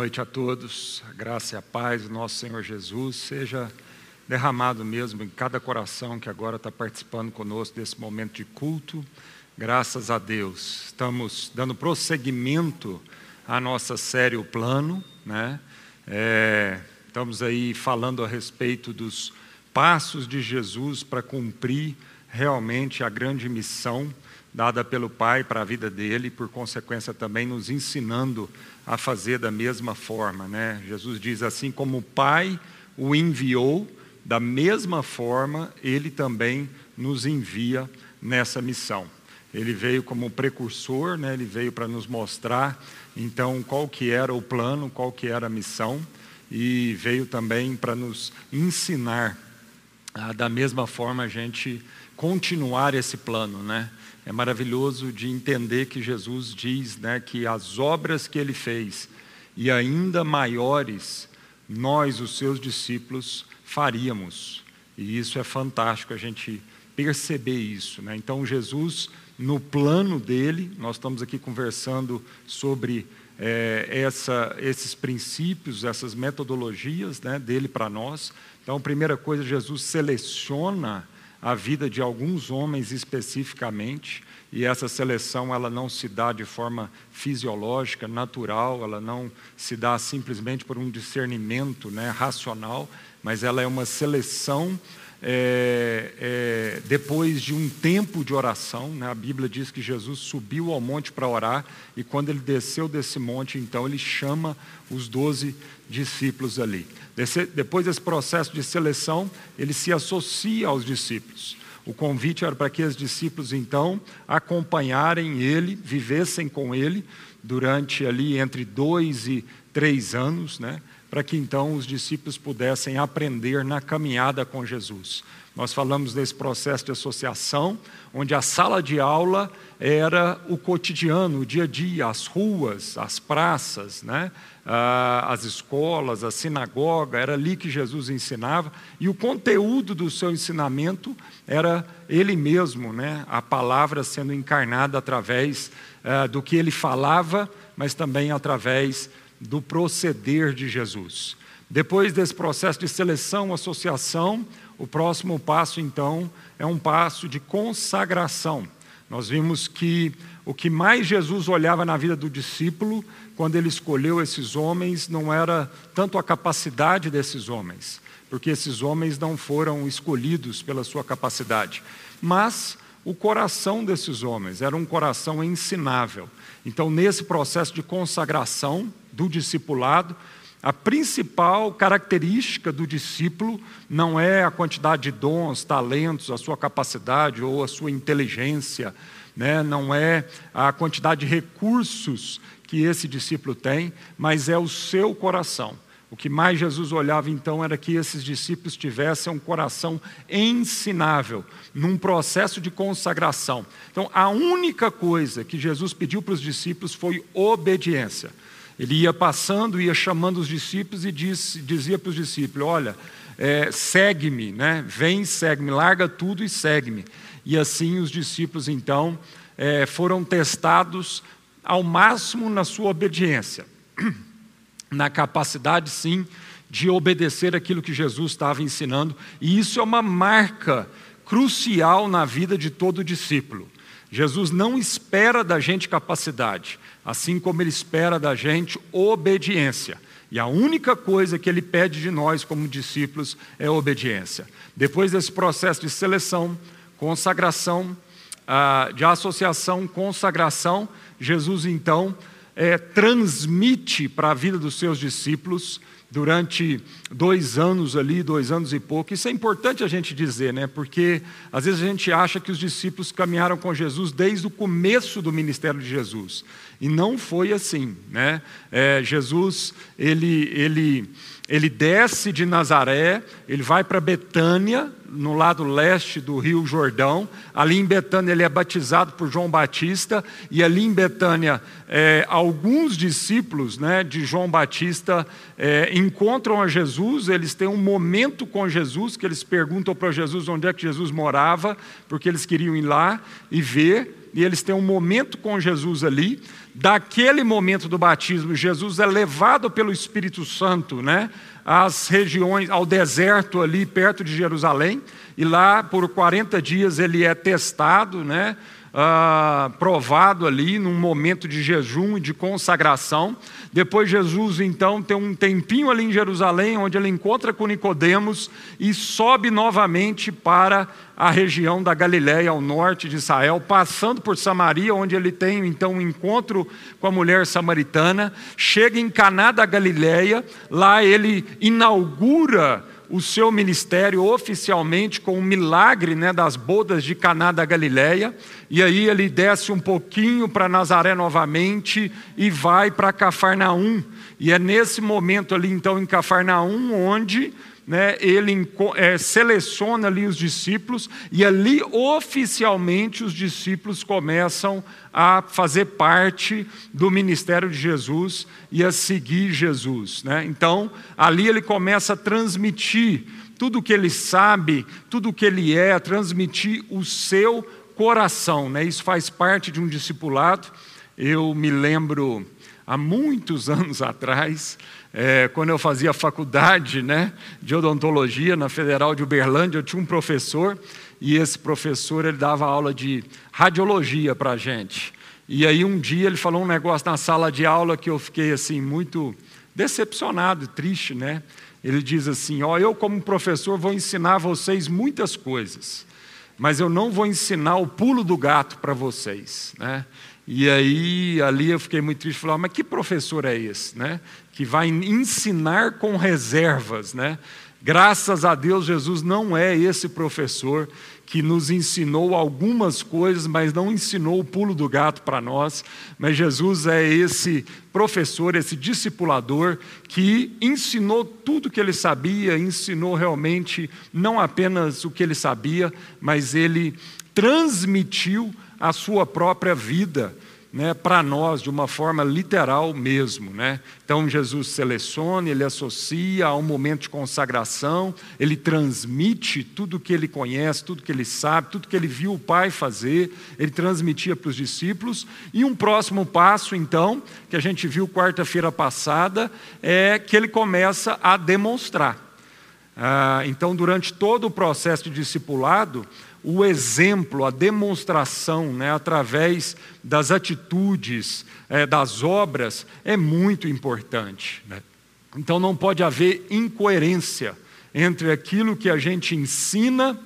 noite a todos. A graça e a paz do nosso Senhor Jesus seja derramado mesmo em cada coração que agora está participando conosco desse momento de culto. Graças a Deus. Estamos dando prosseguimento à nossa série O Plano, né? É, estamos aí falando a respeito dos passos de Jesus para cumprir realmente a grande missão dada pelo Pai para a vida dele, e por consequência também nos ensinando a fazer da mesma forma. Né? Jesus diz assim: como o Pai o enviou, da mesma forma ele também nos envia nessa missão. Ele veio como precursor, né? ele veio para nos mostrar então qual que era o plano, qual que era a missão, e veio também para nos ensinar a, da mesma forma a gente continuar esse plano, né? É maravilhoso de entender que Jesus diz né, que as obras que ele fez e ainda maiores nós, os seus discípulos, faríamos. E isso é fantástico a gente perceber isso. Né? Então, Jesus, no plano dele, nós estamos aqui conversando sobre é, essa, esses princípios, essas metodologias né, dele para nós. Então, a primeira coisa, Jesus seleciona a vida de alguns homens especificamente, e essa seleção ela não se dá de forma fisiológica, natural, ela não se dá simplesmente por um discernimento né, racional, mas ela é uma seleção é, é, depois de um tempo de oração, né, a Bíblia diz que Jesus subiu ao monte para orar, e quando ele desceu desse monte, então ele chama os doze discípulos ali. Depois desse processo de seleção, ele se associa aos discípulos. O convite era para que os discípulos, então, acompanharem ele, vivessem com ele durante ali entre dois e três anos, né? Para que então os discípulos pudessem aprender na caminhada com Jesus. Nós falamos desse processo de associação, onde a sala de aula era o cotidiano, o dia a dia, as ruas, as praças, né? Ah, as escolas, a sinagoga, era ali que Jesus ensinava, e o conteúdo do seu ensinamento era ele mesmo, né? a palavra sendo encarnada através ah, do que ele falava, mas também através do proceder de Jesus. Depois desse processo de seleção, associação, o próximo passo, então, é um passo de consagração. Nós vimos que o que mais Jesus olhava na vida do discípulo, quando ele escolheu esses homens, não era tanto a capacidade desses homens, porque esses homens não foram escolhidos pela sua capacidade, mas o coração desses homens era um coração ensinável. Então, nesse processo de consagração do discipulado, a principal característica do discípulo não é a quantidade de dons, talentos, a sua capacidade ou a sua inteligência, né? não é a quantidade de recursos que esse discípulo tem, mas é o seu coração. O que mais Jesus olhava então era que esses discípulos tivessem um coração ensinável, num processo de consagração. Então, a única coisa que Jesus pediu para os discípulos foi obediência. Ele ia passando, ia chamando os discípulos e dizia para os discípulos: Olha, é, segue-me, né? vem, segue-me, larga tudo e segue-me. E assim os discípulos então é, foram testados ao máximo na sua obediência na capacidade, sim, de obedecer aquilo que Jesus estava ensinando, e isso é uma marca crucial na vida de todo discípulo. Jesus não espera da gente capacidade, assim como ele espera da gente obediência. E a única coisa que ele pede de nós como discípulos é obediência. Depois desse processo de seleção, consagração, ah, de associação, consagração, Jesus então é, transmite para a vida dos seus discípulos durante dois anos ali, dois anos e pouco. Isso é importante a gente dizer, né? Porque às vezes a gente acha que os discípulos caminharam com Jesus desde o começo do ministério de Jesus e não foi assim, né? É, Jesus ele ele ele desce de Nazaré, ele vai para Betânia, no lado leste do Rio Jordão. Ali em Betânia ele é batizado por João Batista, e ali em Betânia é, alguns discípulos né, de João Batista é, encontram a Jesus, eles têm um momento com Jesus, que eles perguntam para Jesus onde é que Jesus morava, porque eles queriam ir lá e ver e eles têm um momento com Jesus ali. Daquele momento do batismo, Jesus é levado pelo Espírito Santo, né? Às regiões, ao deserto ali perto de Jerusalém, e lá por 40 dias ele é testado, né? Ah, provado ali num momento de jejum e de consagração. Depois Jesus então tem um tempinho ali em Jerusalém, onde ele encontra com Nicodemos e sobe novamente para a região da Galiléia, ao norte de Israel, passando por Samaria, onde ele tem então um encontro com a mulher samaritana, chega em Caná da Galiléia, lá ele inaugura o seu ministério oficialmente com o milagre né, das bodas de Caná da Galileia, e aí ele desce um pouquinho para Nazaré novamente e vai para Cafarnaum. E é nesse momento ali, então, em Cafarnaum, onde né, ele é, seleciona ali os discípulos, e ali oficialmente os discípulos começam a fazer parte do ministério de Jesus e a seguir Jesus. Né? Então, ali ele começa a transmitir tudo o que ele sabe, tudo o que ele é, transmitir o seu coração. Né? Isso faz parte de um discipulado. Eu me lembro há muitos anos atrás, é, quando eu fazia faculdade né, de odontologia na Federal de Uberlândia, eu tinha um professor e esse professor ele dava aula de radiologia para a gente. E aí um dia ele falou um negócio na sala de aula que eu fiquei assim muito decepcionado, triste, né? Ele diz assim: ó, eu como professor vou ensinar vocês muitas coisas, mas eu não vou ensinar o pulo do gato para vocês, né? E aí, ali eu fiquei muito triste, falei, mas que professor é esse, né? Que vai ensinar com reservas, né? Graças a Deus, Jesus não é esse professor que nos ensinou algumas coisas, mas não ensinou o pulo do gato para nós. Mas Jesus é esse professor, esse discipulador que ensinou tudo que ele sabia, ensinou realmente não apenas o que ele sabia, mas ele transmitiu a sua própria vida né, para nós de uma forma literal mesmo. Né? Então Jesus seleciona, ele associa a um momento de consagração, ele transmite tudo o que ele conhece, tudo que ele sabe, tudo que ele viu o Pai fazer, ele transmitia para os discípulos. E um próximo passo, então, que a gente viu quarta-feira passada, é que ele começa a demonstrar. Ah, então, durante todo o processo de discipulado, o exemplo, a demonstração, né, através das atitudes, é, das obras, é muito importante. Né? Então não pode haver incoerência entre aquilo que a gente ensina,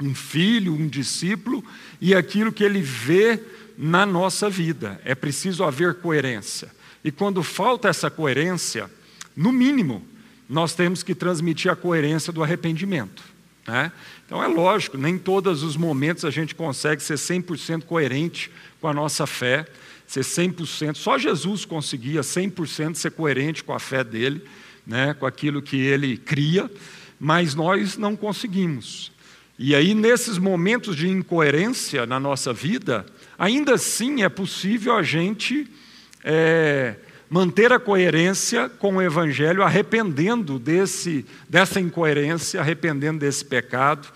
um filho, um discípulo, e aquilo que ele vê na nossa vida. É preciso haver coerência. E quando falta essa coerência, no mínimo, nós temos que transmitir a coerência do arrependimento. Né? Então é lógico, nem todos os momentos a gente consegue ser 100% coerente com a nossa fé, ser 100%. Só Jesus conseguia 100% ser coerente com a fé dele, né? com aquilo que ele cria, mas nós não conseguimos. E aí, nesses momentos de incoerência na nossa vida, ainda assim é possível a gente. É, manter a coerência com o Evangelho, arrependendo desse, dessa incoerência, arrependendo desse pecado,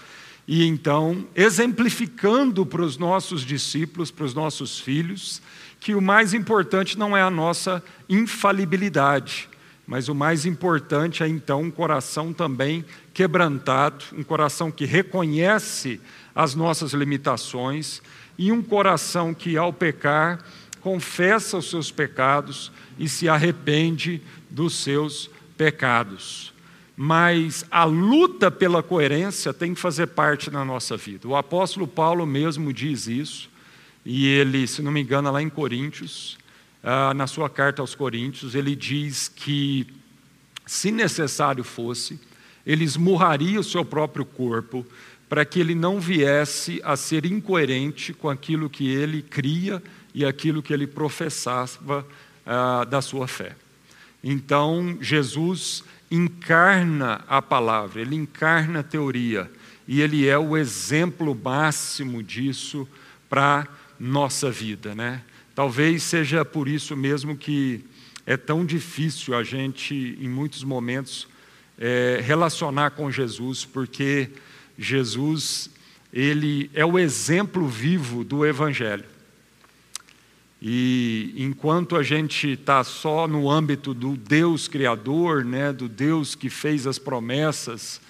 e então exemplificando para os nossos discípulos, para os nossos filhos, que o mais importante não é a nossa infalibilidade, mas o mais importante é então um coração também quebrantado, um coração que reconhece as nossas limitações e um coração que, ao pecar, confessa os seus pecados e se arrepende dos seus pecados. Mas a luta pela coerência tem que fazer parte da nossa vida. O apóstolo Paulo mesmo diz isso, e ele, se não me engano, lá em Coríntios, ah, na sua carta aos Coríntios, ele diz que, se necessário fosse, ele esmurraria o seu próprio corpo para que ele não viesse a ser incoerente com aquilo que ele cria e aquilo que ele professava ah, da sua fé. Então, Jesus encarna a palavra, ele encarna a teoria, e ele é o exemplo máximo disso para nossa vida, né? Talvez seja por isso mesmo que é tão difícil a gente, em muitos momentos, é, relacionar com Jesus, porque Jesus ele é o exemplo vivo do Evangelho. E enquanto a gente está só no âmbito do Deus Criador, né, do Deus que fez as promessas,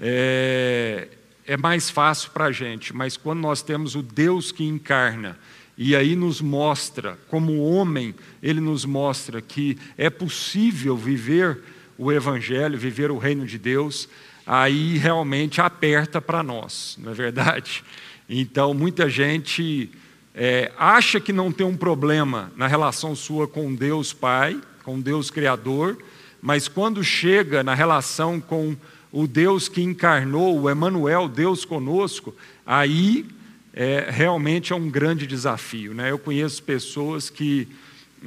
é, é mais fácil para a gente. Mas quando nós temos o Deus que encarna, e aí nos mostra, como homem, ele nos mostra que é possível viver o Evangelho, viver o reino de Deus, aí realmente aperta para nós, não é verdade? Então, muita gente é, acha que não tem um problema na relação sua com Deus Pai, com Deus Criador, mas quando chega na relação com o Deus que encarnou, o Emmanuel, Deus conosco, aí é, realmente é um grande desafio. Né? Eu conheço pessoas que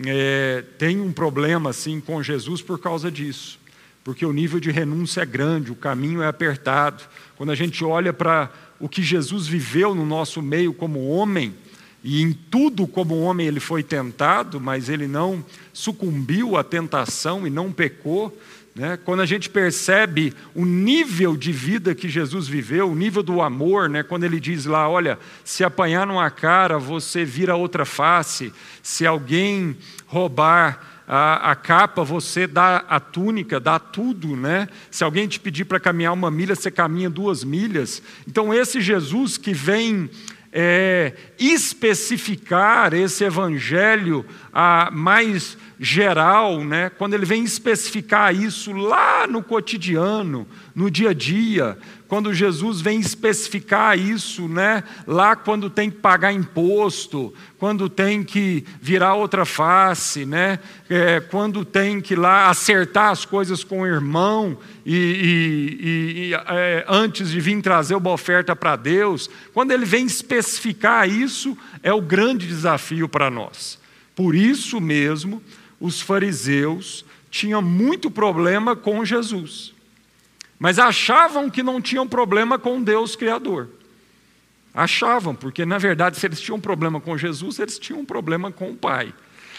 é, têm um problema assim com Jesus por causa disso porque o nível de renúncia é grande, o caminho é apertado. Quando a gente olha para o que Jesus viveu no nosso meio como homem, e em tudo como homem ele foi tentado, mas ele não sucumbiu à tentação e não pecou. Né? Quando a gente percebe o nível de vida que Jesus viveu, o nível do amor, né? quando ele diz lá: olha, se apanhar numa cara, você vira outra face, se alguém roubar a, a, capa, você dá a túnica, dá tudo, né? Se alguém te pedir para caminhar uma milha, você caminha duas milhas. Então, esse Jesus que vem é, especificar esse evangelho a, mais geral, né? quando ele vem especificar isso lá no cotidiano, no dia a dia, quando Jesus vem especificar isso, né? Lá quando tem que pagar imposto, quando tem que virar outra face, né? É, quando tem que lá acertar as coisas com o irmão e, e, e é, antes de vir trazer uma oferta para Deus, quando ele vem especificar isso, é o grande desafio para nós. Por isso mesmo, os fariseus tinham muito problema com Jesus mas achavam que não tinham problema com Deus Criador. Achavam, porque na verdade, se eles tinham problema com Jesus, eles tinham problema com o Pai.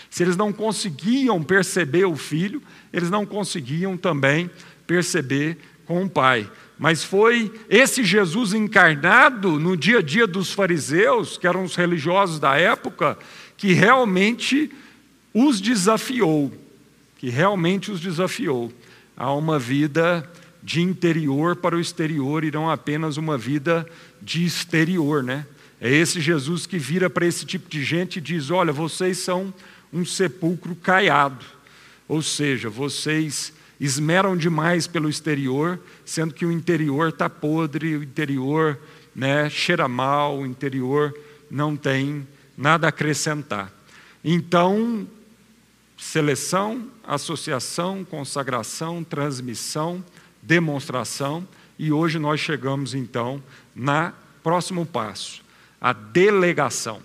Se eles não conseguiam perceber o Filho, eles não conseguiam também perceber com o Pai. Mas foi esse Jesus encarnado no dia a dia dos fariseus, que eram os religiosos da época, que realmente os desafiou, que realmente os desafiou a uma vida de interior para o exterior e não apenas uma vida de exterior, né? É esse Jesus que vira para esse tipo de gente e diz: Olha, vocês são um sepulcro caiado, ou seja, vocês esmeram demais pelo exterior, sendo que o interior está podre, o interior né, cheira mal, o interior não tem nada a acrescentar. Então, seleção, associação, consagração, transmissão, demonstração, e hoje nós chegamos então na próximo passo, a delegação.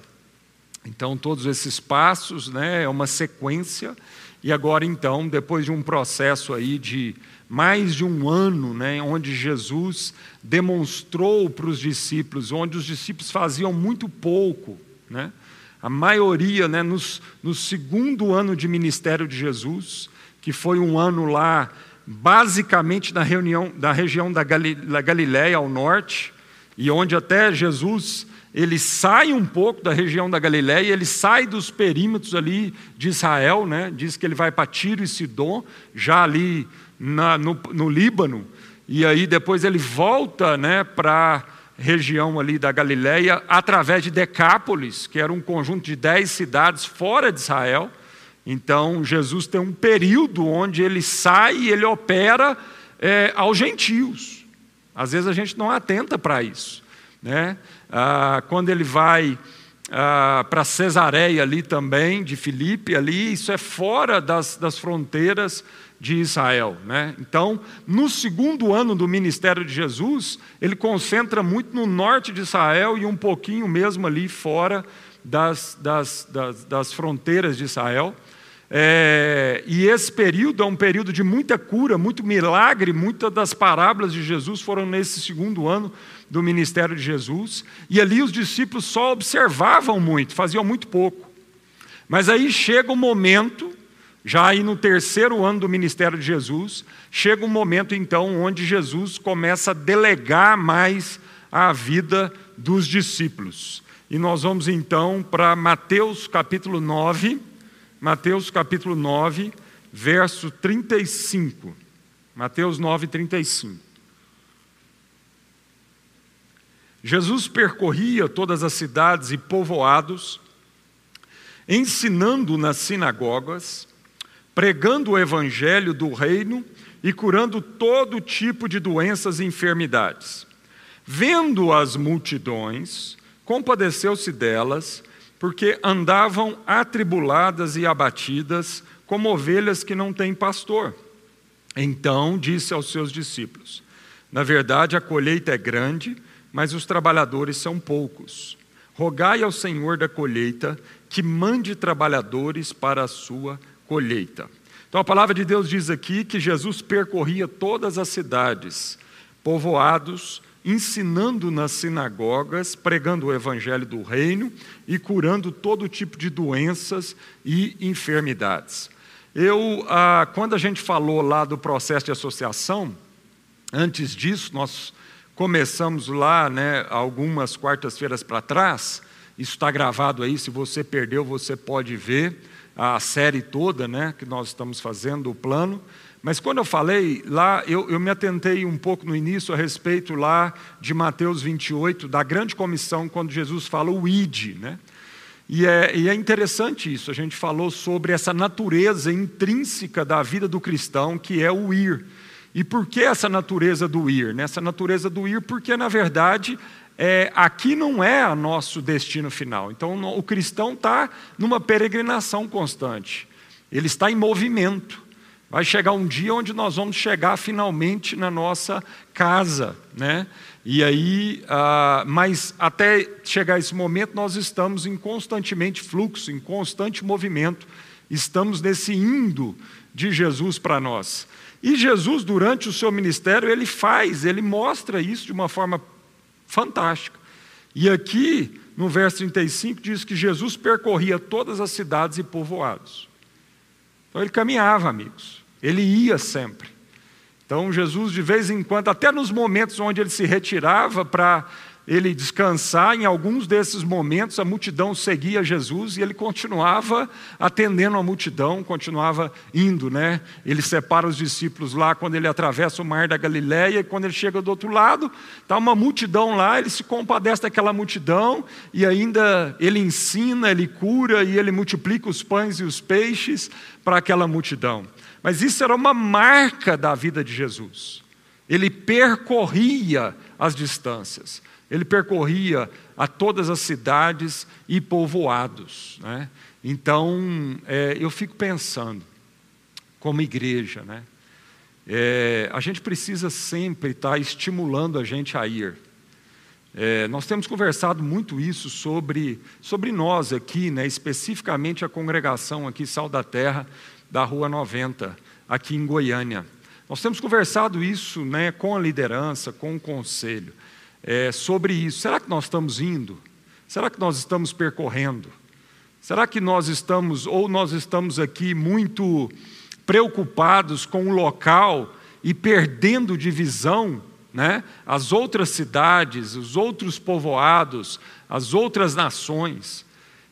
Então todos esses passos, né, é uma sequência e agora então, depois de um processo aí de mais de um ano, né, onde Jesus demonstrou para os discípulos, onde os discípulos faziam muito pouco, né, a maioria, né, nos, no segundo ano de ministério de Jesus, que foi um ano lá basicamente na, reunião, da região da, Galiléia ao norte, e onde até Jesus ele sai um pouco da região da Galiléia, ele sai dos perímetros ali de Israel, né? diz que ele vai para Tiro e Sidom, já ali na, no, no Líbano, e aí depois ele volta né, para a região ali da Galiléia através de Decápolis, que era um conjunto de dez cidades fora de Israel, então, Jesus tem um período onde ele sai e ele opera é, aos gentios. Às vezes a gente não atenta para isso. Né? Ah, quando ele vai ah, para Cesareia ali também, de Filipe, ali, isso é fora das, das fronteiras de Israel. Né? Então, no segundo ano do ministério de Jesus, ele concentra muito no norte de Israel e um pouquinho mesmo ali fora das, das, das, das fronteiras de Israel. É, e esse período é um período de muita cura, muito milagre, muitas das parábolas de Jesus foram nesse segundo ano do ministério de Jesus, e ali os discípulos só observavam muito, faziam muito pouco. Mas aí chega o um momento, já aí no terceiro ano do ministério de Jesus, chega um momento então onde Jesus começa a delegar mais à vida dos discípulos. E nós vamos então para Mateus capítulo 9, Mateus capítulo 9, verso 35. Mateus 9, 35. Jesus percorria todas as cidades e povoados, ensinando nas sinagogas, pregando o evangelho do reino e curando todo tipo de doenças e enfermidades. Vendo as multidões, compadeceu-se delas, porque andavam atribuladas e abatidas, como ovelhas que não têm pastor. Então disse aos seus discípulos: Na verdade, a colheita é grande, mas os trabalhadores são poucos. Rogai ao Senhor da colheita que mande trabalhadores para a sua colheita. Então a palavra de Deus diz aqui que Jesus percorria todas as cidades, povoados, ensinando nas sinagogas, pregando o evangelho do reino e curando todo tipo de doenças e enfermidades. Eu, ah, quando a gente falou lá do processo de associação, antes disso, nós começamos lá, né, algumas quartas-feiras para trás, isso está gravado aí, se você perdeu, você pode ver a série toda, né, que nós estamos fazendo, o plano. Mas quando eu falei lá, eu, eu me atentei um pouco no início a respeito lá de Mateus 28, da grande comissão, quando Jesus fala o id, né? E é, e é, interessante isso, a gente falou sobre essa natureza intrínseca da vida do cristão, que é o ir. E por que essa natureza do ir? Nessa natureza do ir, porque na verdade é, aqui não é o nosso destino final. Então o cristão está numa peregrinação constante, ele está em movimento. Vai chegar um dia onde nós vamos chegar finalmente na nossa casa, né? E aí, ah, mas até chegar esse momento, nós estamos em constantemente fluxo, em constante movimento, estamos nesse indo de Jesus para nós. E Jesus, durante o seu ministério, ele faz, ele mostra isso de uma forma fantástica. E aqui, no verso 35, diz que Jesus percorria todas as cidades e povoados. Então ele caminhava, amigos. Ele ia sempre. Então Jesus, de vez em quando, até nos momentos onde ele se retirava para ele descansar, em alguns desses momentos a multidão seguia Jesus e ele continuava atendendo a multidão, continuava indo, né? Ele separa os discípulos lá quando ele atravessa o mar da Galileia e quando ele chega do outro lado, está uma multidão lá, ele se compadece daquela multidão e ainda ele ensina, ele cura e ele multiplica os pães e os peixes para aquela multidão. Mas isso era uma marca da vida de Jesus. Ele percorria as distâncias. Ele percorria a todas as cidades e povoados. Né? Então, é, eu fico pensando, como igreja, né? É, a gente precisa sempre estar estimulando a gente a ir. É, nós temos conversado muito isso sobre, sobre nós aqui, né? especificamente a congregação aqui, Sal da Terra, da Rua 90, aqui em Goiânia. Nós temos conversado isso né, com a liderança, com o conselho é, sobre isso. Será que nós estamos indo? Será que nós estamos percorrendo? Será que nós estamos, ou nós estamos aqui muito preocupados com o local e perdendo de visão né, as outras cidades, os outros povoados, as outras nações?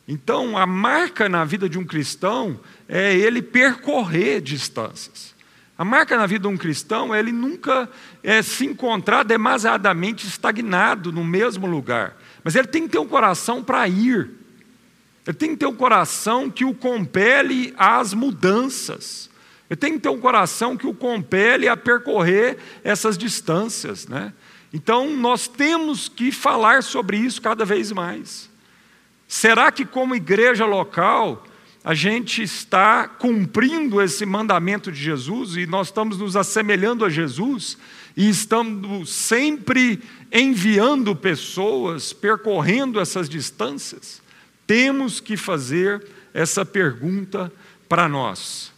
Então, a marca na vida de um cristão é ele percorrer distâncias. A marca na vida de um cristão é ele nunca é, se encontrar demasiadamente estagnado no mesmo lugar. Mas ele tem que ter um coração para ir. Ele tem que ter um coração que o compele às mudanças. Ele tem que ter um coração que o compele a percorrer essas distâncias. Né? Então, nós temos que falar sobre isso cada vez mais. Será que, como igreja local, a gente está cumprindo esse mandamento de Jesus e nós estamos nos assemelhando a Jesus e estamos sempre enviando pessoas, percorrendo essas distâncias? Temos que fazer essa pergunta para nós.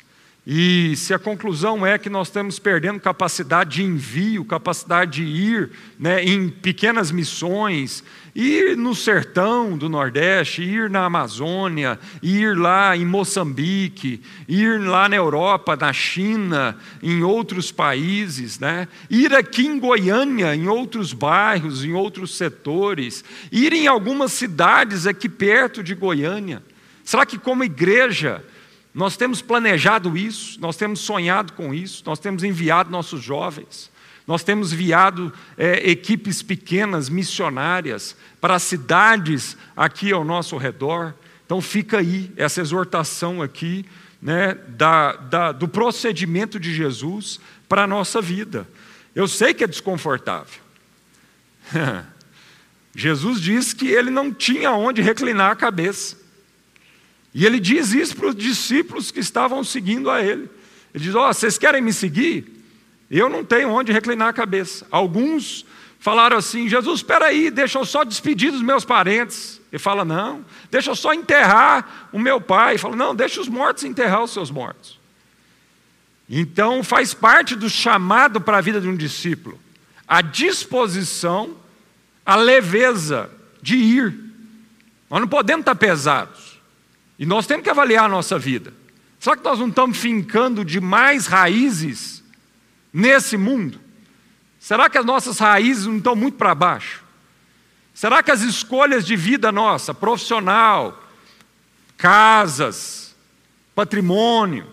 E se a conclusão é que nós estamos perdendo capacidade de envio, capacidade de ir né, em pequenas missões ir no sertão do Nordeste, ir na Amazônia, ir lá em Moçambique, ir lá na Europa, na China, em outros países, né? ir aqui em Goiânia, em outros bairros, em outros setores, ir em algumas cidades aqui perto de Goiânia. Será que, como igreja, nós temos planejado isso, nós temos sonhado com isso, nós temos enviado nossos jovens? Nós temos enviado é, equipes pequenas, missionárias, para cidades aqui ao nosso redor. Então fica aí essa exortação aqui né, da, da, do procedimento de Jesus para a nossa vida. Eu sei que é desconfortável. Jesus disse que ele não tinha onde reclinar a cabeça. E ele diz isso para os discípulos que estavam seguindo a ele. Ele diz: Ó, oh, vocês querem me seguir? Eu não tenho onde reclinar a cabeça. Alguns falaram assim: Jesus, espera aí, deixa eu só despedir dos meus parentes. Ele fala: Não, deixa eu só enterrar o meu pai. Ele fala: Não, deixa os mortos enterrar os seus mortos. Então faz parte do chamado para a vida de um discípulo a disposição, a leveza de ir. Nós não podemos estar pesados. E nós temos que avaliar a nossa vida. Será que nós não estamos fincando demais raízes nesse mundo? Será que as nossas raízes não estão muito para baixo? Será que as escolhas de vida nossa, profissional, casas, patrimônio,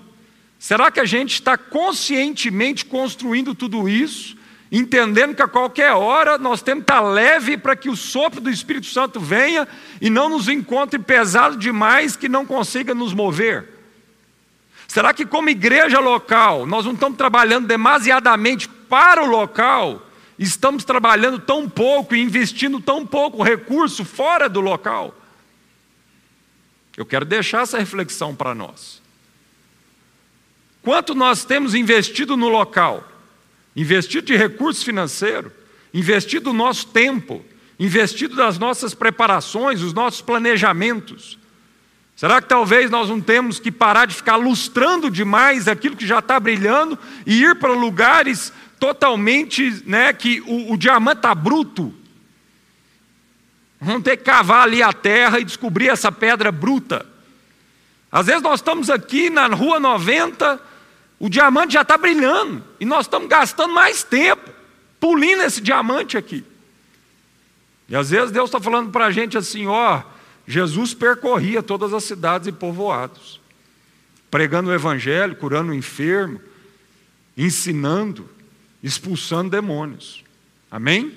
será que a gente está conscientemente construindo tudo isso, entendendo que a qualquer hora nós temos que estar leve para que o sopro do Espírito Santo venha e não nos encontre pesado demais que não consiga nos mover? Será que, como igreja local, nós não estamos trabalhando demasiadamente para o local? Estamos trabalhando tão pouco e investindo tão pouco recurso fora do local? Eu quero deixar essa reflexão para nós. Quanto nós temos investido no local? Investido de recurso financeiro, investido o nosso tempo, investido das nossas preparações, os nossos planejamentos. Será que talvez nós não temos que parar de ficar lustrando demais aquilo que já está brilhando e ir para lugares totalmente, né, que o, o diamante está bruto? Vamos ter que cavar ali a terra e descobrir essa pedra bruta. Às vezes nós estamos aqui na rua 90, o diamante já está brilhando e nós estamos gastando mais tempo pulindo esse diamante aqui. E às vezes Deus está falando para a gente assim: ó, Jesus percorria todas as cidades e povoados, pregando o evangelho, curando o enfermo, ensinando, expulsando demônios. Amém?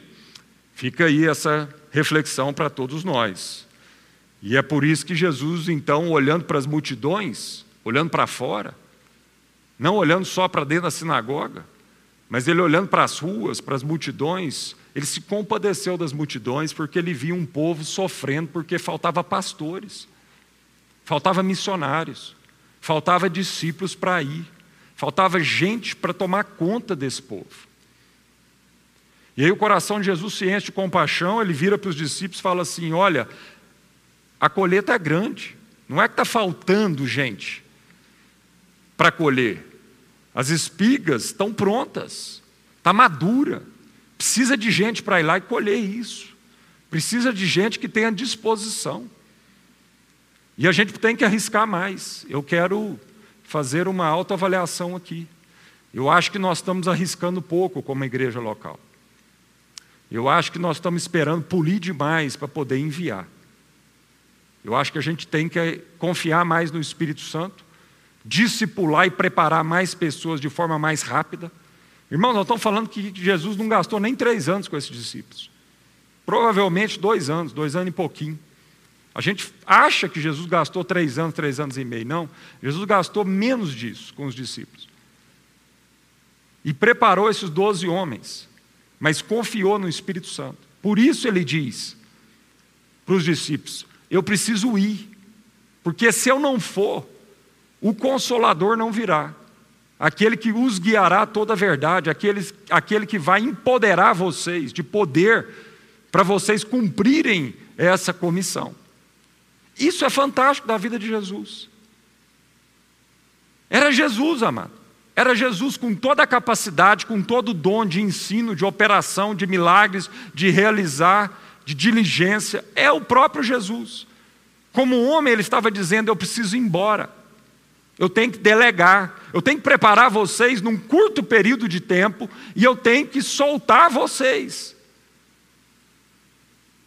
Fica aí essa reflexão para todos nós. E é por isso que Jesus, então, olhando para as multidões, olhando para fora, não olhando só para dentro da sinagoga, mas ele olhando para as ruas, para as multidões, ele se compadeceu das multidões porque ele via um povo sofrendo porque faltava pastores, faltava missionários, faltava discípulos para ir, faltava gente para tomar conta desse povo. E aí o coração de Jesus se enche de compaixão, ele vira para os discípulos e fala assim: Olha, a colheita é grande, não é que está faltando gente para colher, as espigas estão prontas, está madura. Precisa de gente para ir lá e colher isso. Precisa de gente que tenha disposição. E a gente tem que arriscar mais. Eu quero fazer uma autoavaliação aqui. Eu acho que nós estamos arriscando pouco como igreja local. Eu acho que nós estamos esperando polir demais para poder enviar. Eu acho que a gente tem que confiar mais no Espírito Santo, discipular e preparar mais pessoas de forma mais rápida Irmãos, nós estamos falando que Jesus não gastou nem três anos com esses discípulos. Provavelmente dois anos, dois anos e pouquinho. A gente acha que Jesus gastou três anos, três anos e meio. Não, Jesus gastou menos disso com os discípulos. E preparou esses doze homens, mas confiou no Espírito Santo. Por isso ele diz para os discípulos: Eu preciso ir, porque se eu não for, o consolador não virá aquele que os guiará toda a verdade, aquele, aquele que vai empoderar vocês de poder para vocês cumprirem essa comissão. Isso é fantástico da vida de Jesus. Era Jesus, amado. Era Jesus com toda a capacidade, com todo o dom de ensino, de operação, de milagres, de realizar, de diligência, é o próprio Jesus. Como homem, ele estava dizendo: Eu preciso ir embora, eu tenho que delegar, eu tenho que preparar vocês num curto período de tempo e eu tenho que soltar vocês.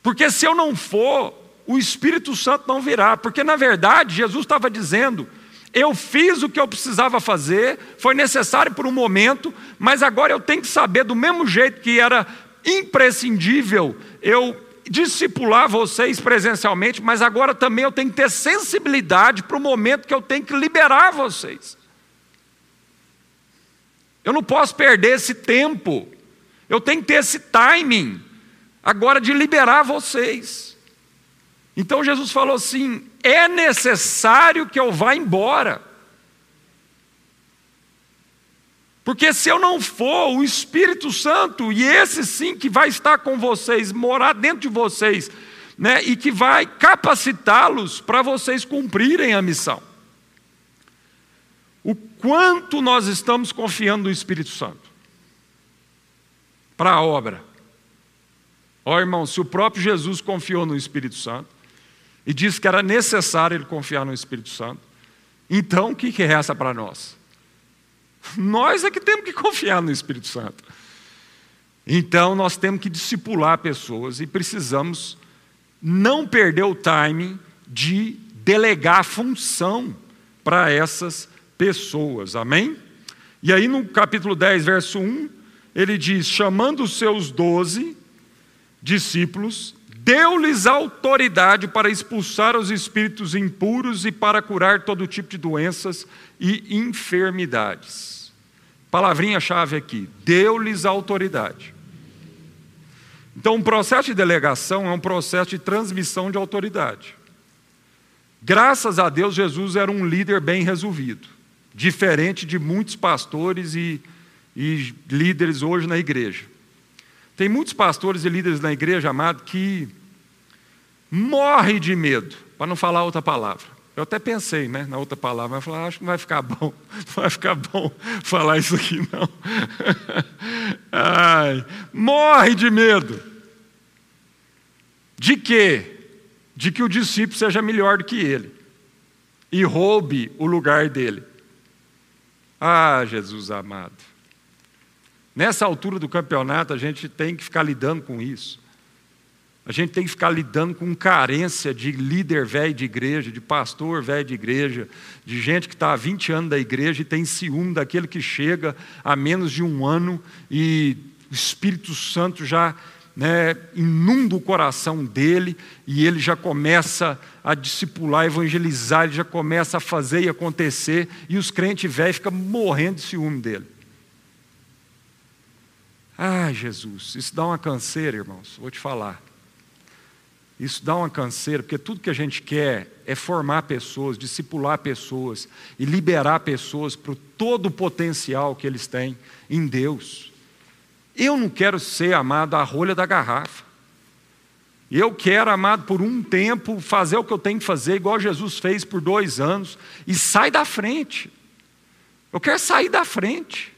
Porque se eu não for, o Espírito Santo não virá. Porque na verdade, Jesus estava dizendo: eu fiz o que eu precisava fazer, foi necessário por um momento, mas agora eu tenho que saber, do mesmo jeito que era imprescindível eu discipular vocês presencialmente, mas agora também eu tenho que ter sensibilidade para o momento que eu tenho que liberar vocês. Eu não posso perder esse tempo, eu tenho que ter esse timing agora de liberar vocês. Então Jesus falou assim: é necessário que eu vá embora. Porque se eu não for, o Espírito Santo, e esse sim que vai estar com vocês, morar dentro de vocês, né, e que vai capacitá-los para vocês cumprirem a missão. O quanto nós estamos confiando no Espírito Santo para a obra. Ó irmão, se o próprio Jesus confiou no Espírito Santo e disse que era necessário ele confiar no Espírito Santo, então o que, que resta para nós? Nós é que temos que confiar no Espírito Santo. Então nós temos que discipular pessoas e precisamos não perder o timing de delegar função para essas pessoas. Amém? E aí no capítulo 10, verso 1, ele diz: chamando os seus doze discípulos, deu-lhes autoridade para expulsar os espíritos impuros e para curar todo tipo de doenças e enfermidades. Palavrinha-chave aqui: deu-lhes autoridade. Então, um processo de delegação é um processo de transmissão de autoridade. Graças a Deus, Jesus era um líder bem resolvido, diferente de muitos pastores e, e líderes hoje na igreja. Tem muitos pastores e líderes na igreja, amado, que morre de medo, para não falar outra palavra. Eu até pensei né, na outra palavra, mas falei, ah, acho que não vai ficar bom, não vai ficar bom falar isso aqui, não. Ai, morre de medo. De quê? De que o discípulo seja melhor do que ele e roube o lugar dele. Ah, Jesus amado. Nessa altura do campeonato, a gente tem que ficar lidando com isso. A gente tem que ficar lidando com carência de líder velho de igreja, de pastor velho de igreja, de gente que está há 20 anos da igreja e tem ciúme daquele que chega há menos de um ano e o Espírito Santo já né, inunda o coração dele e ele já começa a discipular, evangelizar, ele já começa a fazer e acontecer e os crentes velhos ficam morrendo de ciúme dele. Ah, Jesus, isso dá uma canseira, irmãos, vou te falar. Isso dá uma canseira, porque tudo que a gente quer é formar pessoas, discipular pessoas e liberar pessoas para todo o potencial que eles têm em Deus. Eu não quero ser amado a rolha da garrafa. Eu quero, amado, por um tempo, fazer o que eu tenho que fazer, igual Jesus fez por dois anos, e sai da frente. Eu quero sair da frente.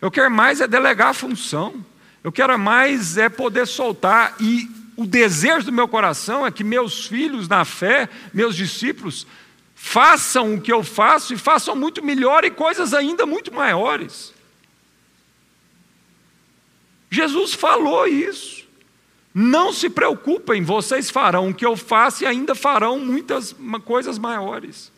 Eu quero mais é delegar a função. Eu quero mais é poder soltar. E o desejo do meu coração é que meus filhos na fé, meus discípulos, façam o que eu faço e façam muito melhor e coisas ainda muito maiores. Jesus falou isso. Não se preocupem, vocês farão o que eu faço e ainda farão muitas coisas maiores.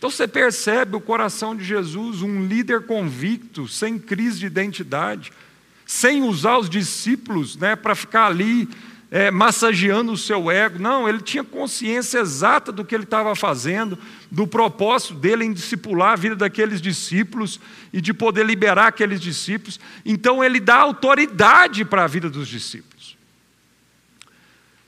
Então você percebe o coração de Jesus, um líder convicto, sem crise de identidade, sem usar os discípulos né, para ficar ali é, massageando o seu ego. Não, ele tinha consciência exata do que ele estava fazendo, do propósito dele em discipular a vida daqueles discípulos e de poder liberar aqueles discípulos. Então ele dá autoridade para a vida dos discípulos.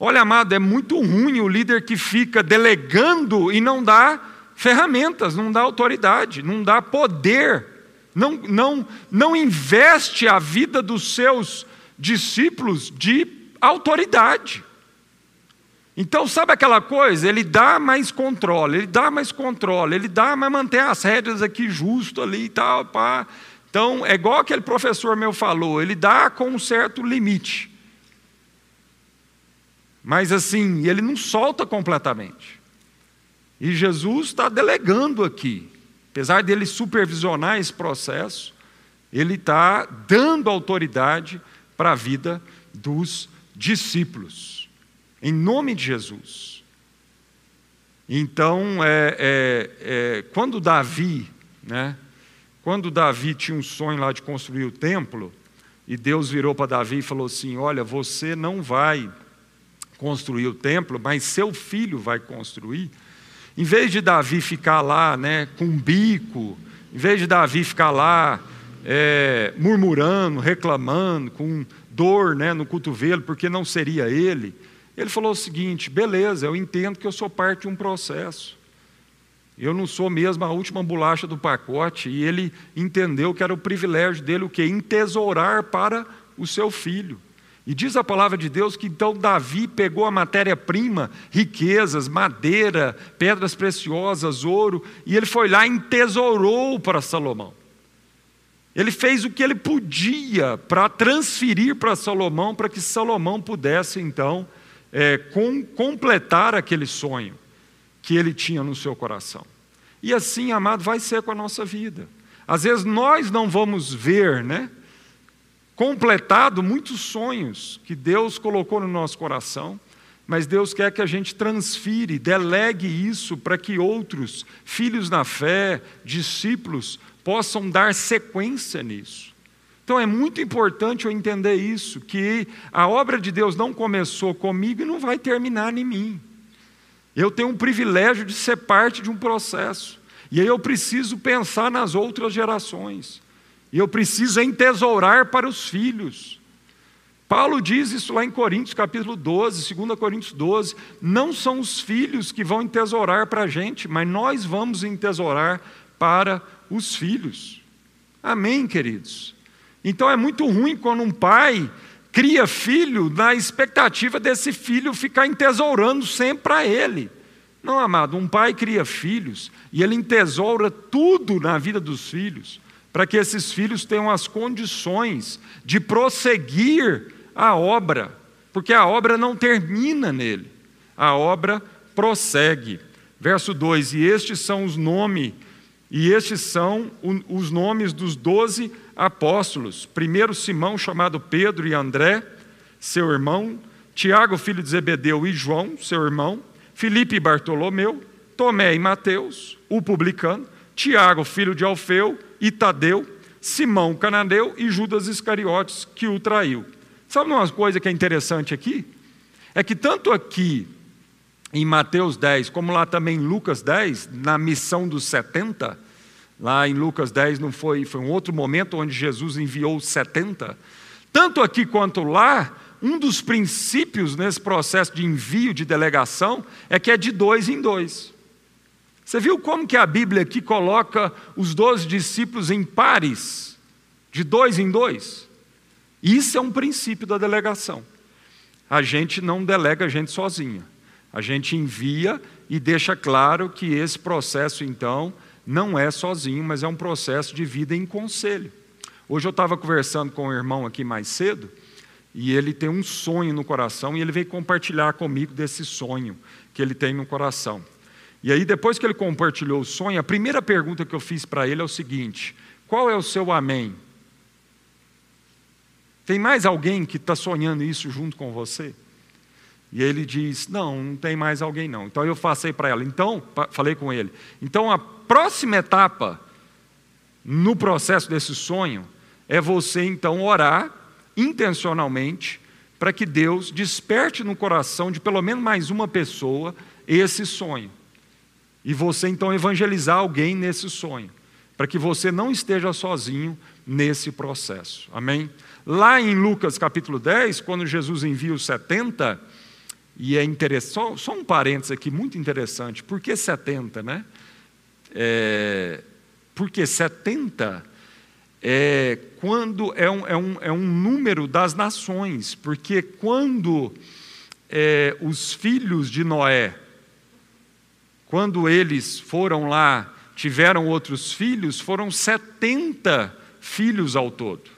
Olha, amado, é muito ruim o líder que fica delegando e não dá ferramentas, não dá autoridade, não dá poder, não, não, não investe a vida dos seus discípulos de autoridade. Então, sabe aquela coisa? Ele dá mais controle, ele dá mais controle, ele dá, mas mantém as rédeas aqui justo ali e tal, pá. Então, é igual aquele professor meu falou, ele dá com um certo limite. Mas assim, ele não solta completamente. E Jesus está delegando aqui. Apesar dele supervisionar esse processo, ele está dando autoridade para a vida dos discípulos. Em nome de Jesus. Então, é, é, é, quando Davi, né, quando Davi tinha um sonho lá de construir o templo, e Deus virou para Davi e falou assim: Olha, você não vai construir o templo, mas seu filho vai construir. Em vez de Davi ficar lá né, com um bico, em vez de Davi ficar lá é, murmurando, reclamando, com dor né, no cotovelo, porque não seria ele, ele falou o seguinte: beleza, eu entendo que eu sou parte de um processo. Eu não sou mesmo a última bolacha do pacote, e ele entendeu que era o privilégio dele o que? Entesourar para o seu filho. E diz a palavra de Deus que então Davi pegou a matéria-prima, riquezas, madeira, pedras preciosas, ouro, e ele foi lá e entesourou para Salomão. Ele fez o que ele podia para transferir para Salomão, para que Salomão pudesse então é, com, completar aquele sonho que ele tinha no seu coração. E assim, amado, vai ser com a nossa vida. Às vezes nós não vamos ver, né? Completado muitos sonhos que Deus colocou no nosso coração, mas Deus quer que a gente transfire, delegue isso para que outros, filhos na fé, discípulos, possam dar sequência nisso. Então é muito importante eu entender isso, que a obra de Deus não começou comigo e não vai terminar em mim. Eu tenho um privilégio de ser parte de um processo. E aí eu preciso pensar nas outras gerações. E eu preciso entesourar para os filhos. Paulo diz isso lá em Coríntios, capítulo 12, 2 Coríntios 12. Não são os filhos que vão entesourar para a gente, mas nós vamos entesourar para os filhos. Amém, queridos? Então é muito ruim quando um pai cria filho na expectativa desse filho ficar entesourando sempre para ele. Não, amado, um pai cria filhos e ele entesoura tudo na vida dos filhos para que esses filhos tenham as condições de prosseguir a obra, porque a obra não termina nele, a obra prossegue. Verso 2: E estes são os nomes, e estes são os nomes dos doze apóstolos: primeiro Simão, chamado Pedro, e André, seu irmão, Tiago, filho de Zebedeu, e João, seu irmão, Filipe e Bartolomeu, Tomé e Mateus, o publicano, Tiago, filho de Alfeu, e Tadeu, Simão Cananeu e Judas Iscariotes, que o traiu. Sabe uma coisa que é interessante aqui? É que tanto aqui em Mateus 10, como lá também em Lucas 10, na missão dos 70, lá em Lucas 10 não foi, foi um outro momento onde Jesus enviou os 70. Tanto aqui quanto lá, um dos princípios nesse processo de envio de delegação é que é de dois em dois. Você viu como que a Bíblia aqui coloca os doze discípulos em pares, de dois em dois? Isso é um princípio da delegação. A gente não delega a gente sozinha. A gente envia e deixa claro que esse processo, então, não é sozinho, mas é um processo de vida em conselho. Hoje eu estava conversando com um irmão aqui mais cedo, e ele tem um sonho no coração, e ele veio compartilhar comigo desse sonho que ele tem no coração. E aí, depois que ele compartilhou o sonho, a primeira pergunta que eu fiz para ele é o seguinte: qual é o seu amém? Tem mais alguém que está sonhando isso junto com você? E ele diz: Não, não tem mais alguém não. Então eu passei para ela. Então, falei com ele. Então a próxima etapa no processo desse sonho é você então orar intencionalmente para que Deus desperte no coração de pelo menos mais uma pessoa esse sonho. E você então evangelizar alguém nesse sonho, para que você não esteja sozinho nesse processo. Amém? Lá em Lucas capítulo 10, quando Jesus envia os 70, e é interessante, só, só um parênteses aqui muito interessante, por que 70, né? É, porque 70 é quando é um, é, um, é um número das nações, porque quando é, os filhos de Noé quando eles foram lá, tiveram outros filhos, foram 70 filhos ao todo.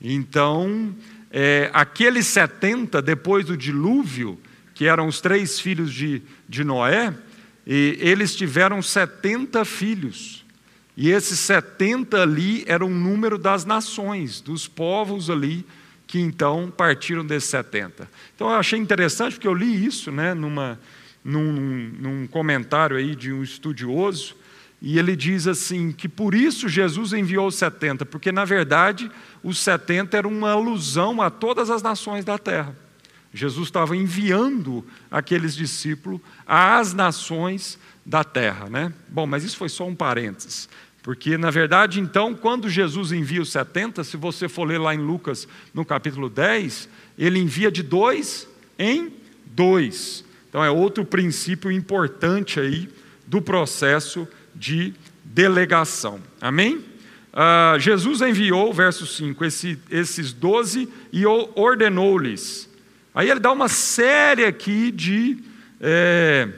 Então, é, aqueles 70, depois do dilúvio, que eram os três filhos de, de Noé, eles tiveram 70 filhos. E esses 70 ali eram o número das nações, dos povos ali, que então partiram desses 70. Então eu achei interessante, porque eu li isso né, numa, num, num comentário aí de um estudioso, e ele diz assim: que por isso Jesus enviou os 70, porque na verdade os 70 eram uma alusão a todas as nações da terra. Jesus estava enviando aqueles discípulos às nações da terra, né? Bom, mas isso foi só um parênteses. Porque, na verdade, então, quando Jesus envia os 70, se você for ler lá em Lucas, no capítulo 10, ele envia de dois em dois. Então, é outro princípio importante aí do processo de delegação. Amém? Uh, Jesus enviou, verso 5, esse, esses doze e ordenou-lhes. Aí ele dá uma série aqui de, é,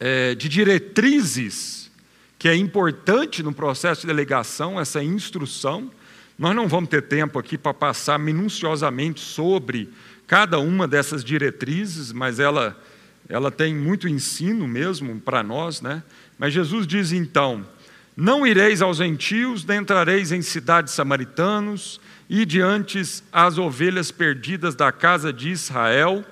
é, de diretrizes que é importante no processo de delegação, essa instrução. Nós não vamos ter tempo aqui para passar minuciosamente sobre cada uma dessas diretrizes, mas ela, ela tem muito ensino mesmo para nós, né? Mas Jesus diz então: Não ireis aos gentios, nem entrareis em cidades samaritanos, e diante as ovelhas perdidas da casa de Israel,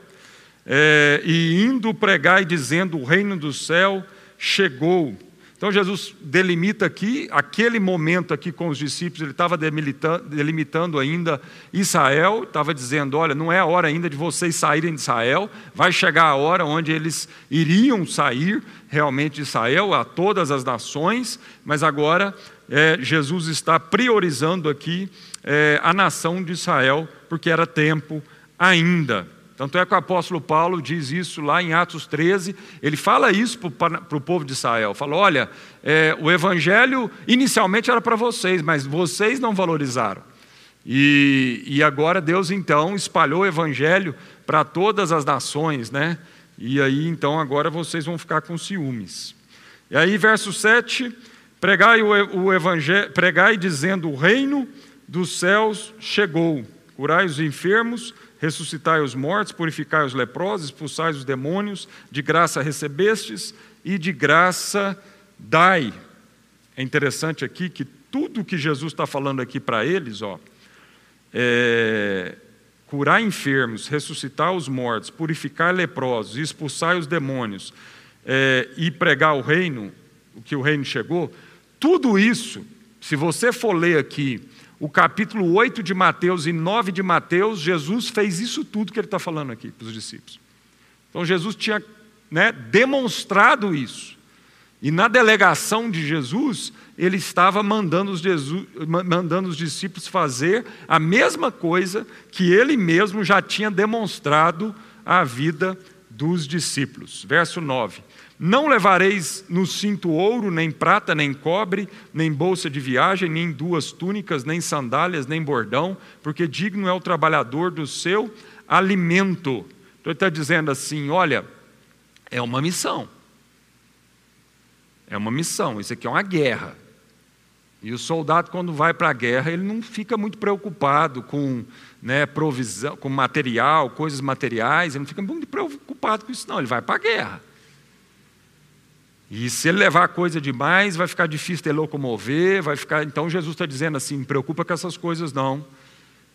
é, e indo pregar e dizendo: O reino do céu chegou. Então Jesus delimita aqui, aquele momento aqui com os discípulos, ele estava delimitando ainda Israel, estava dizendo: olha, não é a hora ainda de vocês saírem de Israel, vai chegar a hora onde eles iriam sair realmente de Israel, a todas as nações, mas agora é, Jesus está priorizando aqui é, a nação de Israel, porque era tempo ainda. Tanto é que o apóstolo Paulo diz isso lá em Atos 13, ele fala isso para o povo de Israel: fala, olha, é, o evangelho inicialmente era para vocês, mas vocês não valorizaram. E, e agora Deus então espalhou o evangelho para todas as nações, né? E aí então agora vocês vão ficar com ciúmes. E aí, verso 7: pregai o, o evangelho, pregai dizendo: o reino dos céus chegou, curai os enfermos ressuscitai os mortos, purificai os leprosos, expulsai os demônios, de graça recebestes e de graça dai. É interessante aqui que tudo que Jesus está falando aqui para eles, ó, é, curar enfermos, ressuscitar os mortos, purificar leprosos, expulsar os demônios é, e pregar o reino, o que o reino chegou, tudo isso, se você for ler aqui o capítulo 8 de Mateus e 9 de Mateus, Jesus fez isso tudo que ele está falando aqui para os discípulos. Então Jesus tinha né, demonstrado isso. E na delegação de Jesus, ele estava mandando os, Jesus, mandando os discípulos fazer a mesma coisa que ele mesmo já tinha demonstrado à vida dos discípulos. Verso 9: não levareis no cinto ouro, nem prata, nem cobre, nem bolsa de viagem, nem duas túnicas, nem sandálias, nem bordão, porque digno é o trabalhador do seu alimento. Então ele está dizendo assim: olha, é uma missão. É uma missão, isso aqui é uma guerra. E o soldado, quando vai para a guerra, ele não fica muito preocupado com né, provisão, com material, coisas materiais, ele não fica muito preocupado com isso, não. Ele vai para a guerra. E se ele levar coisa demais, vai ficar difícil de locomover, vai ficar. Então Jesus está dizendo assim: preocupa com essas coisas não,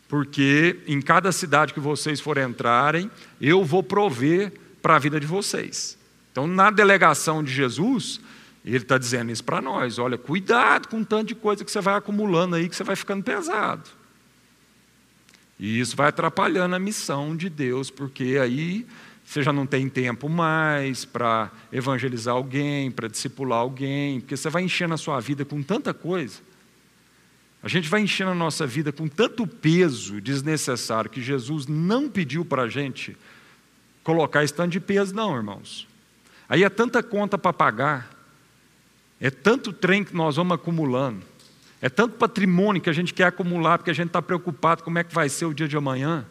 porque em cada cidade que vocês forem entrarem, eu vou prover para a vida de vocês. Então, na delegação de Jesus, ele está dizendo isso para nós: olha, cuidado com tanto de coisa que você vai acumulando aí, que você vai ficando pesado. E isso vai atrapalhando a missão de Deus, porque aí você já não tem tempo mais para evangelizar alguém, para discipular alguém, porque você vai enchendo a sua vida com tanta coisa. A gente vai enchendo a nossa vida com tanto peso desnecessário que Jesus não pediu para a gente colocar esse tanto de peso, não, irmãos. Aí é tanta conta para pagar, é tanto trem que nós vamos acumulando, é tanto patrimônio que a gente quer acumular porque a gente está preocupado como é que vai ser o dia de amanhã.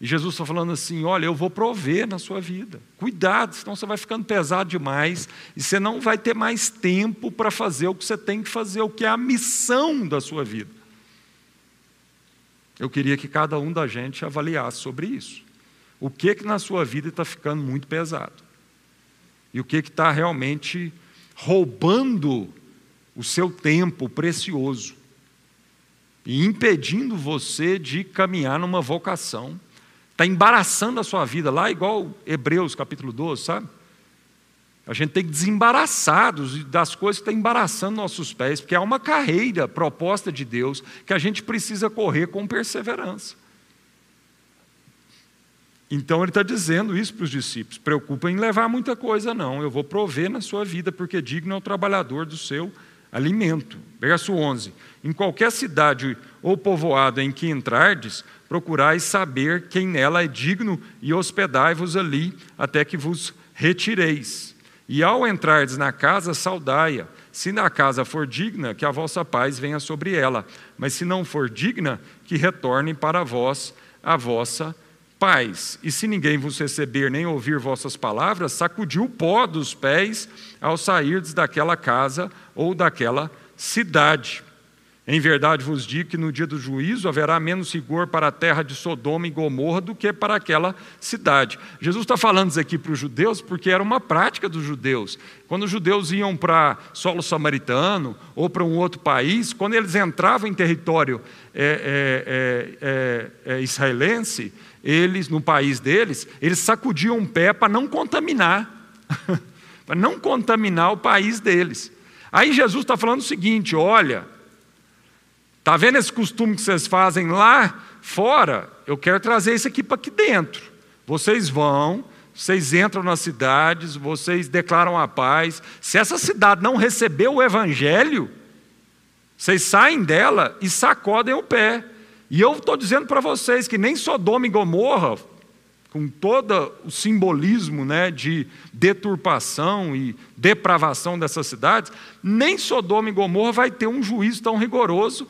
E Jesus está falando assim: olha, eu vou prover na sua vida. Cuidado, senão você vai ficando pesado demais e você não vai ter mais tempo para fazer o que você tem que fazer, o que é a missão da sua vida. Eu queria que cada um da gente avaliasse sobre isso. O que que na sua vida está ficando muito pesado? E o que que está realmente roubando o seu tempo precioso e impedindo você de caminhar numa vocação? Está embaraçando a sua vida lá, igual Hebreus capítulo 12, sabe? A gente tem que desembaraçar das coisas que estão embaraçando nossos pés, porque há uma carreira proposta de Deus que a gente precisa correr com perseverança. Então ele está dizendo isso para os discípulos: preocupa em levar muita coisa, não. Eu vou prover na sua vida, porque digno é o trabalhador do seu alimento. Verso 11: Em qualquer cidade ou povoado em que entrardes, procurai saber quem nela é digno e hospedai-vos ali até que vos retireis. E ao entrardes na casa, saudai-a. Se na casa for digna, que a vossa paz venha sobre ela. Mas se não for digna, que retorne para vós a vossa paz. E se ninguém vos receber nem ouvir vossas palavras, sacudiu o pó dos pés ao sairdes daquela casa ou daquela cidade. Em verdade vos digo que no dia do juízo haverá menos rigor para a terra de Sodoma e Gomorra do que para aquela cidade. Jesus está falando isso aqui para os judeus porque era uma prática dos judeus. Quando os judeus iam para solo samaritano ou para um outro país, quando eles entravam em território é, é, é, é israelense, eles, no país deles, eles sacudiam o pé para não contaminar, para não contaminar o país deles. Aí Jesus está falando o seguinte: olha Está vendo esse costume que vocês fazem lá fora? Eu quero trazer isso aqui para aqui dentro. Vocês vão, vocês entram nas cidades, vocês declaram a paz. Se essa cidade não recebeu o evangelho, vocês saem dela e sacodem o pé. E eu estou dizendo para vocês que nem Sodoma e Gomorra, com todo o simbolismo né, de deturpação e depravação dessas cidades, nem Sodoma e Gomorra vai ter um juízo tão rigoroso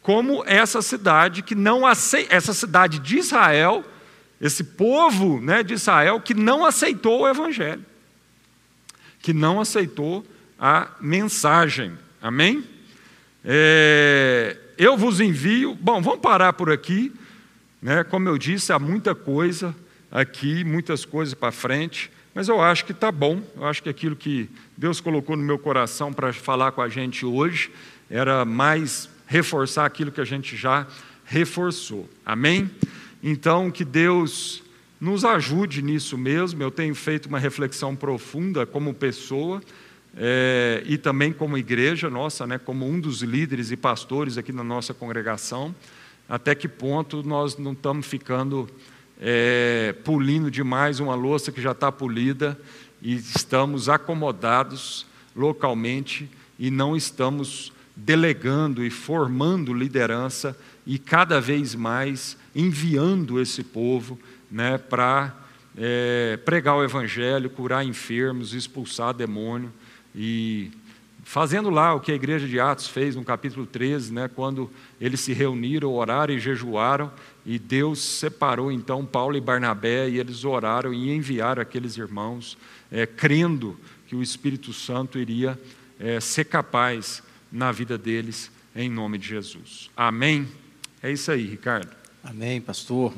como essa cidade que não aceita, essa cidade de Israel, esse povo né, de Israel que não aceitou o Evangelho, que não aceitou a mensagem. Amém? É, eu vos envio. Bom, vamos parar por aqui. Né? Como eu disse, há muita coisa aqui, muitas coisas para frente, mas eu acho que está bom. Eu acho que aquilo que Deus colocou no meu coração para falar com a gente hoje era mais reforçar aquilo que a gente já reforçou. Amém? Então, que Deus nos ajude nisso mesmo. Eu tenho feito uma reflexão profunda como pessoa é, e também como igreja nossa, né, como um dos líderes e pastores aqui na nossa congregação. Até que ponto nós não estamos ficando é, pulindo demais uma louça que já está polida e estamos acomodados localmente e não estamos delegando e formando liderança e cada vez mais enviando esse povo né, para é, pregar o evangelho, curar enfermos, expulsar demônio e fazendo lá o que a igreja de Atos fez no capítulo 13, né, quando eles se reuniram, oraram e jejuaram, e Deus separou então Paulo e Barnabé, e eles oraram e enviaram aqueles irmãos, é, crendo que o Espírito Santo iria é, ser capaz na vida deles, em nome de Jesus. Amém? É isso aí, Ricardo. Amém, pastor.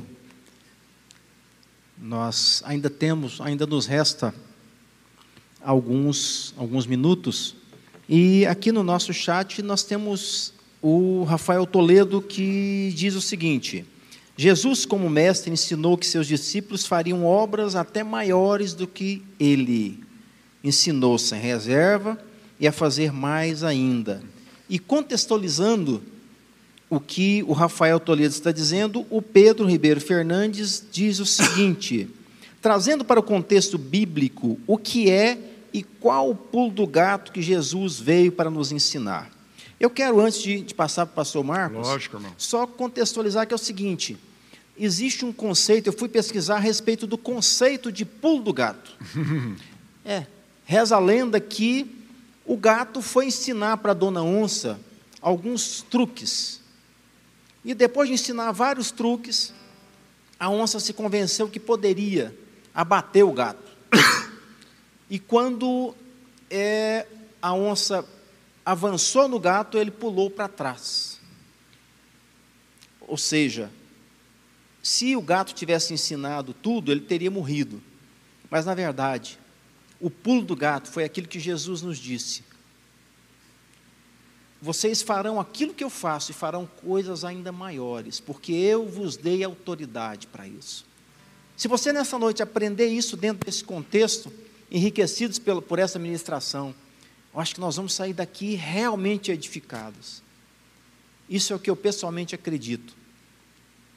Nós ainda temos, ainda nos resta alguns, alguns minutos. E aqui no nosso chat nós temos o Rafael Toledo que diz o seguinte: Jesus, como mestre, ensinou que seus discípulos fariam obras até maiores do que ele. Ensinou sem reserva e a fazer mais ainda. E contextualizando o que o Rafael Toledo está dizendo, o Pedro Ribeiro Fernandes diz o seguinte: trazendo para o contexto bíblico o que é e qual o pulo do gato que Jesus veio para nos ensinar. Eu quero, antes de, de passar para o pastor Marcos, Lógico, só contextualizar que é o seguinte: existe um conceito, eu fui pesquisar a respeito do conceito de pulo do gato. é, reza a lenda que o gato foi ensinar para a dona onça alguns truques. E depois de ensinar vários truques, a onça se convenceu que poderia abater o gato. E quando é, a onça avançou no gato, ele pulou para trás. Ou seja, se o gato tivesse ensinado tudo, ele teria morrido. Mas, na verdade, o pulo do gato foi aquilo que Jesus nos disse: Vocês farão aquilo que eu faço e farão coisas ainda maiores, porque eu vos dei autoridade para isso. Se você nessa noite aprender isso dentro desse contexto, enriquecidos por essa ministração, eu acho que nós vamos sair daqui realmente edificados. Isso é o que eu pessoalmente acredito.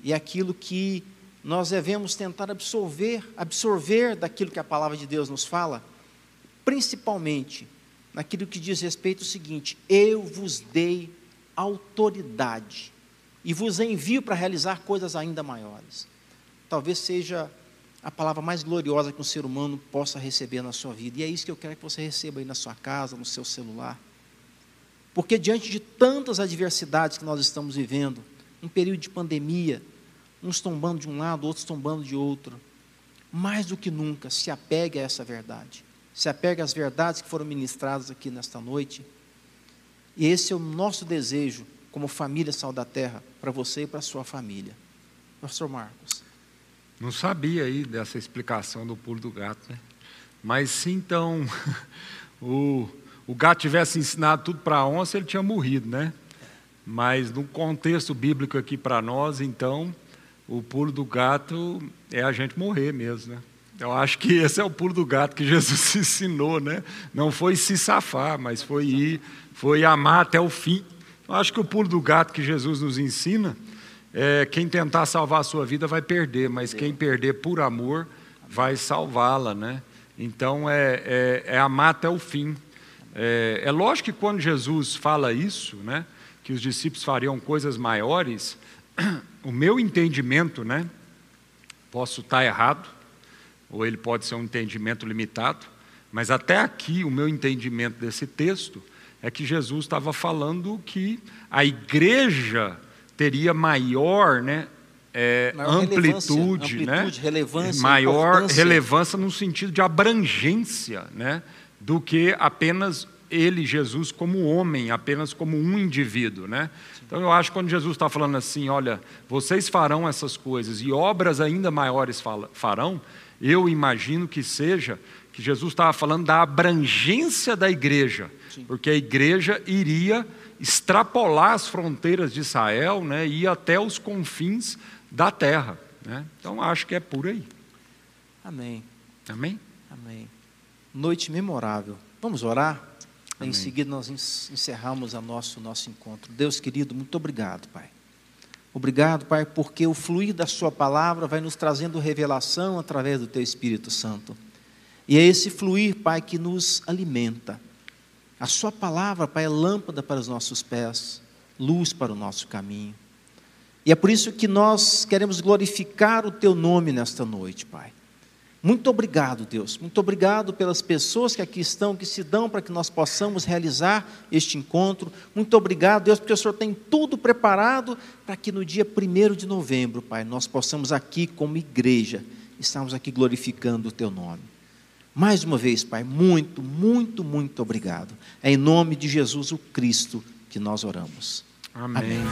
E é aquilo que nós devemos tentar absorver, absorver daquilo que a palavra de Deus nos fala, principalmente naquilo que diz respeito ao seguinte: eu vos dei autoridade e vos envio para realizar coisas ainda maiores. Talvez seja a palavra mais gloriosa que um ser humano possa receber na sua vida. E é isso que eu quero que você receba aí na sua casa, no seu celular. Porque diante de tantas adversidades que nós estamos vivendo, um período de pandemia, uns tombando de um lado, outros tombando de outro. Mais do que nunca, se apegue a essa verdade. Se apegue às verdades que foram ministradas aqui nesta noite. E esse é o nosso desejo, como família Sal da Terra, para você e para a sua família. Pastor Marcos. Não sabia aí dessa explicação do pulo do gato, né? Mas se então o, o gato tivesse ensinado tudo para a onça, ele tinha morrido, né? Mas no contexto bíblico aqui para nós, então, o pulo do gato é a gente morrer mesmo, né? Eu acho que esse é o pulo do gato que Jesus ensinou, né? Não foi se safar, mas foi ir, foi amar até o fim. Eu acho que o pulo do gato que Jesus nos ensina é quem tentar salvar a sua vida vai perder, mas quem perder por amor vai salvá-la, né? Então é, é, é, amar até o fim. É, é lógico que quando Jesus fala isso, né? Que os discípulos fariam coisas maiores, o meu entendimento, né? Posso estar errado, ou ele pode ser um entendimento limitado, mas até aqui o meu entendimento desse texto é que Jesus estava falando que a igreja teria maior, né, é, maior amplitude, relevância, né, relevância, maior relevância no sentido de abrangência, né, do que apenas ele, Jesus, como homem, apenas como um indivíduo, né? Então eu acho que quando Jesus está falando assim, olha, vocês farão essas coisas e obras ainda maiores farão, eu imagino que seja que Jesus estava falando da abrangência da igreja, Sim. porque a igreja iria extrapolar as fronteiras de Israel, né, e ir até os confins da terra, né? Então acho que é por aí. Amém. Amém. Amém. Noite memorável. Vamos orar. Amém. Em seguida, nós encerramos o nosso, nosso encontro. Deus querido, muito obrigado, Pai. Obrigado, Pai, porque o fluir da Sua palavra vai nos trazendo revelação através do Teu Espírito Santo. E é esse fluir, Pai, que nos alimenta. A Sua palavra, Pai, é lâmpada para os nossos pés, luz para o nosso caminho. E é por isso que nós queremos glorificar o Teu nome nesta noite, Pai. Muito obrigado, Deus. Muito obrigado pelas pessoas que aqui estão, que se dão para que nós possamos realizar este encontro. Muito obrigado, Deus, porque o Senhor tem tudo preparado para que no dia 1 de novembro, Pai, nós possamos aqui, como igreja, estarmos aqui glorificando o Teu nome. Mais uma vez, Pai, muito, muito, muito obrigado. É em nome de Jesus o Cristo que nós oramos. Amém. Amém.